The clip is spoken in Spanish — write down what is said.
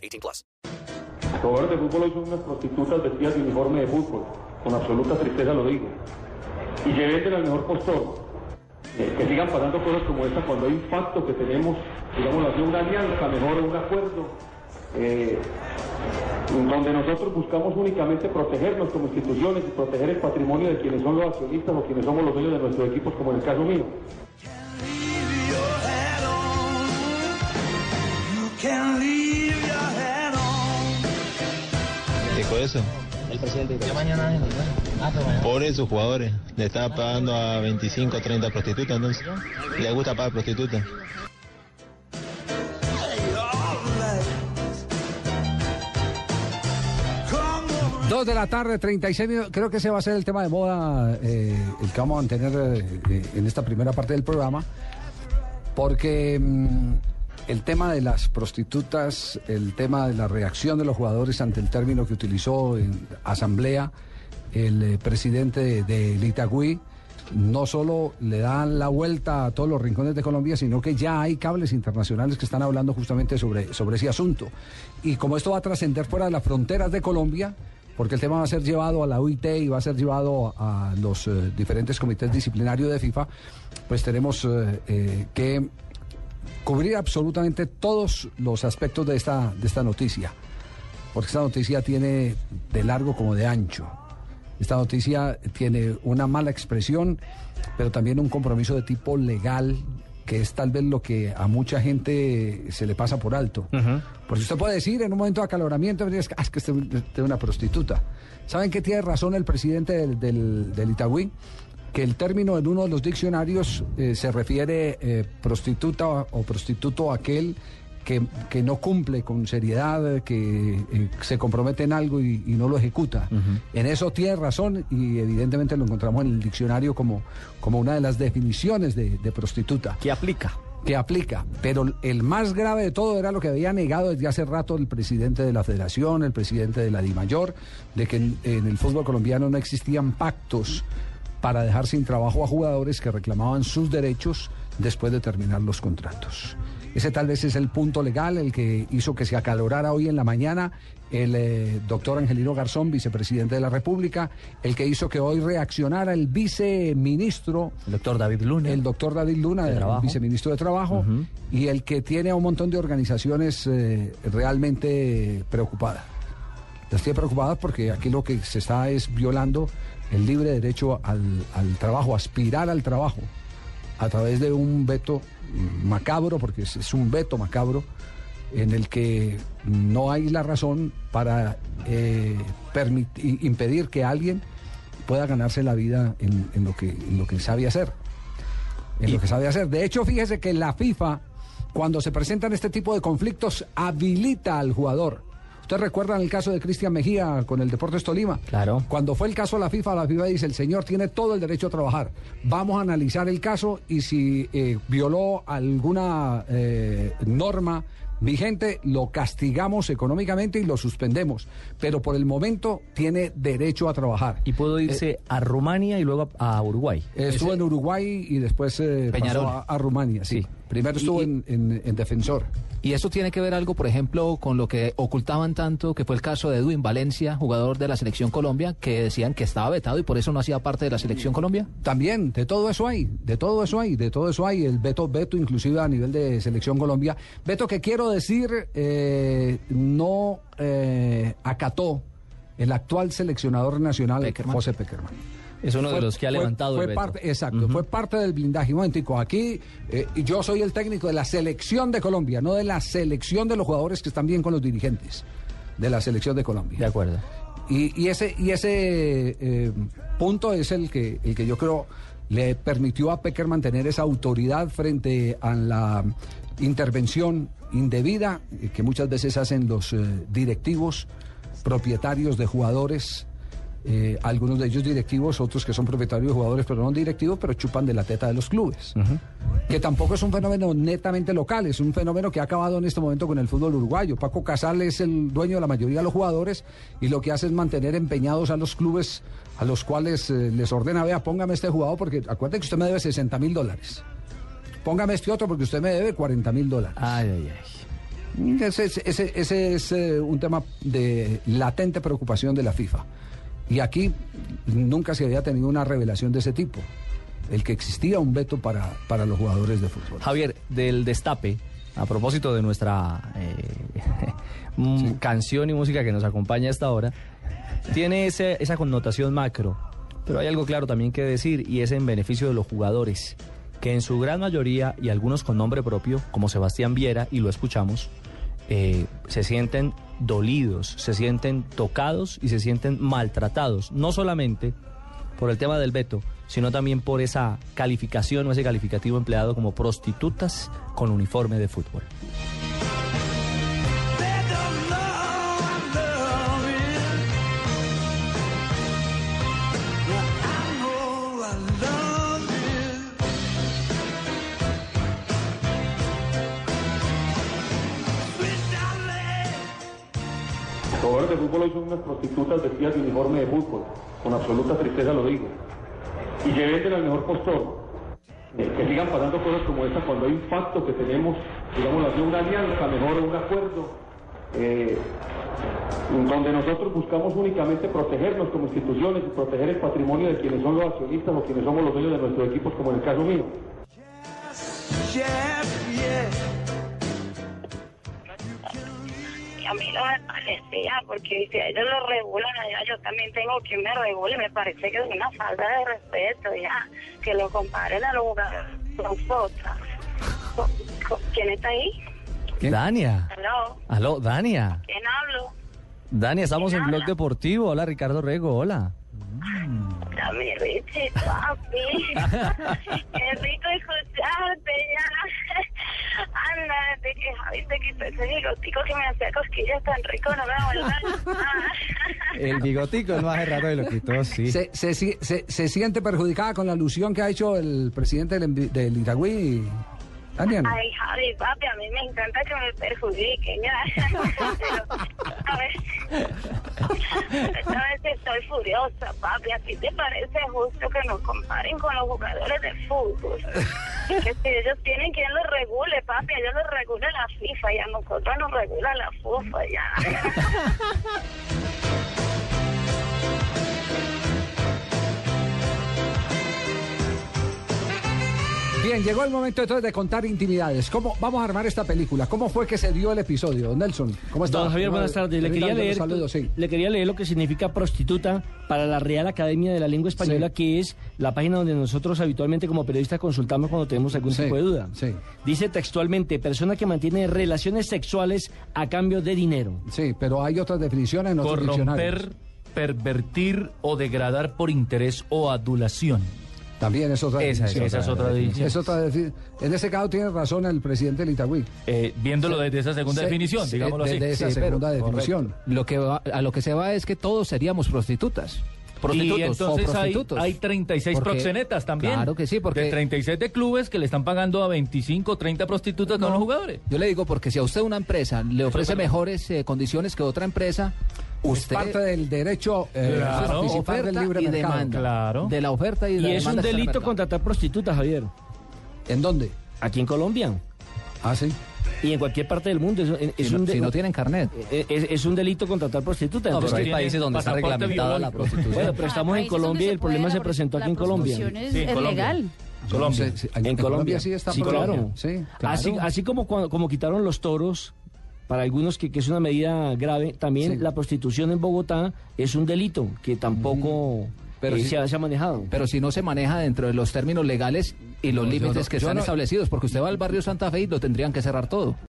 18 plus. Jugadores de fútbol hoy son unas prostitutas vestidas de uniforme de fútbol. Con absoluta tristeza lo digo. Y venden al mejor postor. Eh, que sigan pasando cosas como esta cuando hay un pacto que tenemos, digamos una alianza, mejor un acuerdo. Eh, donde nosotros buscamos únicamente protegernos como instituciones y proteger el patrimonio de quienes son los accionistas o quienes somos los dueños de nuestros equipos, como en el caso mío. Dijo eso. El presidente yo mañana Pobres sus jugadores. Le estaba pagando a 25 o 30 prostitutas, entonces. Le gusta pagar prostitutas. Dos de la tarde, 36 minutos. Creo que ese va a ser el tema de moda, eh, el que vamos a mantener eh, en esta primera parte del programa. Porque mm, el tema de las prostitutas, el tema de la reacción de los jugadores ante el término que utilizó en asamblea el eh, presidente de, de Itagüí, no solo le dan la vuelta a todos los rincones de Colombia, sino que ya hay cables internacionales que están hablando justamente sobre, sobre ese asunto. Y como esto va a trascender fuera de las fronteras de Colombia, porque el tema va a ser llevado a la UIT y va a ser llevado a los eh, diferentes comités disciplinarios de FIFA, pues tenemos eh, que cubrir absolutamente todos los aspectos de esta, de esta noticia, porque esta noticia tiene de largo como de ancho. Esta noticia tiene una mala expresión, pero también un compromiso de tipo legal que es tal vez lo que a mucha gente se le pasa por alto. Porque usted puede decir en un momento de acaloramiento, es que, ah, es que usted es una prostituta. ¿Saben qué tiene razón el presidente del, del, del Itagüí? Que el término en uno de los diccionarios eh, se refiere eh, prostituta o prostituto aquel que, que, no cumple con seriedad, que eh, se compromete en algo y, y no lo ejecuta. En eso tiene razón y evidentemente lo encontramos en el diccionario como, como una de las definiciones de, de prostituta. ¿Qué aplica? Que aplica. Pero el más grave de todo era lo que había negado desde hace rato el presidente de la federación, el presidente de la DIMAYOR, de que en, en el fútbol colombiano no existían pactos para dejar sin trabajo a jugadores que reclamaban sus derechos después de terminar los contratos. Ese tal vez es el punto legal, el que hizo que se acalorara hoy en la mañana el eh, doctor Angelino Garzón, vicepresidente de la República, el que hizo que hoy reaccionara el viceministro. El doctor David Luna. El doctor David Luna, de el trabajo. viceministro de Trabajo, uh -huh. y el que tiene a un montón de organizaciones eh, realmente preocupadas. Las tiene preocupadas porque aquí lo que se está es violando el libre derecho al, al trabajo, aspirar al trabajo a través de un veto macabro, porque es, es, un veto macabro, en el que no hay la razón para eh, impedir que alguien pueda ganarse la vida en, en, lo, que, en lo que sabe hacer. En y... lo que sabe hacer. De hecho, fíjese que la FIFA, cuando se presentan este tipo de conflictos, habilita al jugador. ¿Ustedes recuerdan el caso de Cristian Mejía con el Deportes Tolima? Claro. Cuando fue el caso a la FIFA, la FIFA dice, el señor tiene todo el derecho a trabajar. Vamos a analizar el caso y si eh, violó alguna eh, norma vigente, lo castigamos económicamente y lo suspendemos. Pero por el momento tiene derecho a trabajar. Y irse eh, a Rumania y luego a, a Uruguay. Estuvo Ese... en Uruguay y después pasó a, a, Rumania, sí. sí. Primero estuvo y, en, en, en, defensor. Y eso tiene que ver algo, por ejemplo, con lo que ocultaban tanto, que fue el caso de Edwin Valencia, jugador de la selección Colombia, que decían que estaba vetado y por eso no hacía parte de la selección Colombia. También, de todo eso hay, de todo eso hay, de todo eso hay, el veto, veto inclusive a nivel de selección Colombia. Veto que quiero decir, eh, no eh, acató el actual seleccionador nacional, Peckerman. José Peckerman. Es uno fue, de los que ha levantado fue el veto. Parte, exacto, uh -huh. fue parte del blindaje. Momentico, aquí eh, yo soy el técnico de la selección de Colombia, no de la selección de los jugadores que están bien con los dirigentes de la selección de Colombia. De acuerdo. Y, y ese, y ese eh, punto es el que, el que yo creo le permitió a Pecker mantener esa autoridad frente a la intervención indebida eh, que muchas veces hacen los eh, directivos, propietarios de jugadores, eh, algunos de ellos directivos, otros que son propietarios de jugadores, pero no directivos, pero chupan de la teta de los clubes. Que tampoco es un fenómeno netamente local, es un fenómeno que ha acabado en este momento con el fútbol uruguayo. Paco Casal es el dueño de la mayoría de los jugadores y lo que hace es mantener empeñados a los clubes a los cuales eh, les ordena, vea, póngame este jugador porque acuérdate que usted me debe 60 mil dólares. Póngame este otro porque usted me debe 40 mil dólares. Ay, ay, ay. Ese, es- ese- ese es eh, un tema de latente preocupación de la FIFA. Y aquí nunca se había tenido una revelación de ese tipo. El que existía un veto para, para los jugadores de fútbol. Javier, del destape, a propósito de nuestra eh, canción y música que nos acompaña a esta hora, tiene ese- esa connotación macro, pero hay algo claro también que decir y es en beneficio de los jugadores, que en su gran mayoría y algunos con nombre propio, como Sebastián Viera, y lo escuchamos, eh, se sienten dolidos, se sienten tocados y se sienten maltratados, no solamente por el tema del veto, sino también por esa calificación o ese calificativo empleado como prostitutas con uniforme de fútbol. Jugadores de fútbol hoy son unas prostitutas vestidas de uniforme de fútbol, con absoluta tristeza lo digo. Y que venden al mejor postor. Eh, que sigan pasando cosas como esta cuando hay un pacto que tenemos, digamos así, una alianza mejor, un acuerdo, eh, donde nosotros buscamos únicamente protegernos como instituciones y proteger el patrimonio de quienes son los accionistas o quienes somos los dueños de nuestros equipos, como en el caso mío. Y a mí no me parecía, porque si a ellos lo regulan, allá yo también tengo que me regule. Me parece que es una falta de respeto, ya, que lo comparen a los jugadores con nosotras. ¿Con- con- ¿Quién está ahí? Dania. ¿Aló? Aló, Dania. ¿Quién hablo? Dania, estamos en ¿Quién Blog habla? Deportivo. Hola, Ricardo Rego, hola. Dame, Richie, papi. Qué rico escucharte ya. Anda, desde que Javi te quitó ese bigotico que me hacía cosquillas tan rico, no me vuelvas a El bigotico, el más raro de lo quitó, sí. ¿Se, se, se- se siente perjudicada con la alusión que ha hecho el presidente del, del Itagüí, Ay, Javi, papi, a mí me encanta que me perjudiquen, ya. Pero, a ver, esta vez estoy furiosa, papi. ¿A ti te parece justo que nos comparen con los jugadores de fútbol? Que si ellos tienen quien los regule, papi, ellos los regula la FIFA y a nosotros nos regula la FUFA, ya. Bien, llegó el momento entonces de contar intimidades. ¿Cómo vamos a armar esta película? ¿Cómo fue que se dio el episodio? Nelson, ¿cómo está? Don Javier, ¿Cómo- buenas tardes. Le quería, leer, saludos, sí. le quería leer lo que significa prostituta para la Real Academia de la Lengua Española, Sí. que es la página donde nosotros habitualmente como periodistas consultamos cuando tenemos algún Sí, tipo de duda. sí. Dice textualmente, persona que mantiene relaciones sexuales a cambio de dinero. Sí, pero hay otras definiciones en otros diccionarios. Corromper, pervertir o degradar por interés o adulación. También es otra Esa. Esa es otra definición. Es otra En ese caso tiene razón el presidente del Itagüí. Eh, viéndolo desde esa segunda Sí, definición, sí, digámoslo así. desde esa Sí, pero- segunda definición. Lo que va- a lo que se va es que todos seríamos prostitutas. Y Prostitutos o entonces hay, prostitutos. hay 36 Porque- proxenetas también. Claro que sí, porque De 36 de clubes que le están pagando a 25, 30 prostitutas a No. los jugadores. Yo le digo porque si a usted una empresa le ofrece mejores eh, condiciones que otra empresa, Es usted parte del derecho eh, Claro. a participar del oferta libre y mercado. demanda. Claro. De la oferta y de Y la es un demanda está en el delito contratar prostitutas, Javier. ¿En dónde? Aquí en Colombia. Ah, sí. Y en cualquier parte del mundo. Es, es Si no, un de- si no tienen carnet. es- es un delito contratar prostitutas. No, Entonces, pero hay países donde está reglamentada la prostitución. Bueno, pero estamos en donde Colombia y el problema se presentó aquí en la Colombia. prostitución es, Sí, en es Colombia. legal. Colombia. Sí, sí, En, Colombia sí está sí, prohibido. claro. Sí, Así, así como cuando- como quitaron los toros, para algunos que, que es una medida grave, también Sí. la prostitución en Bogotá es un delito que tampoco Pero eh, se, ha, se ha manejado. Pero si no se maneja dentro de los términos legales y los No, límites no- que están no- establecidos, porque usted va al barrio Santa Fe y lo tendrían que cerrar todo.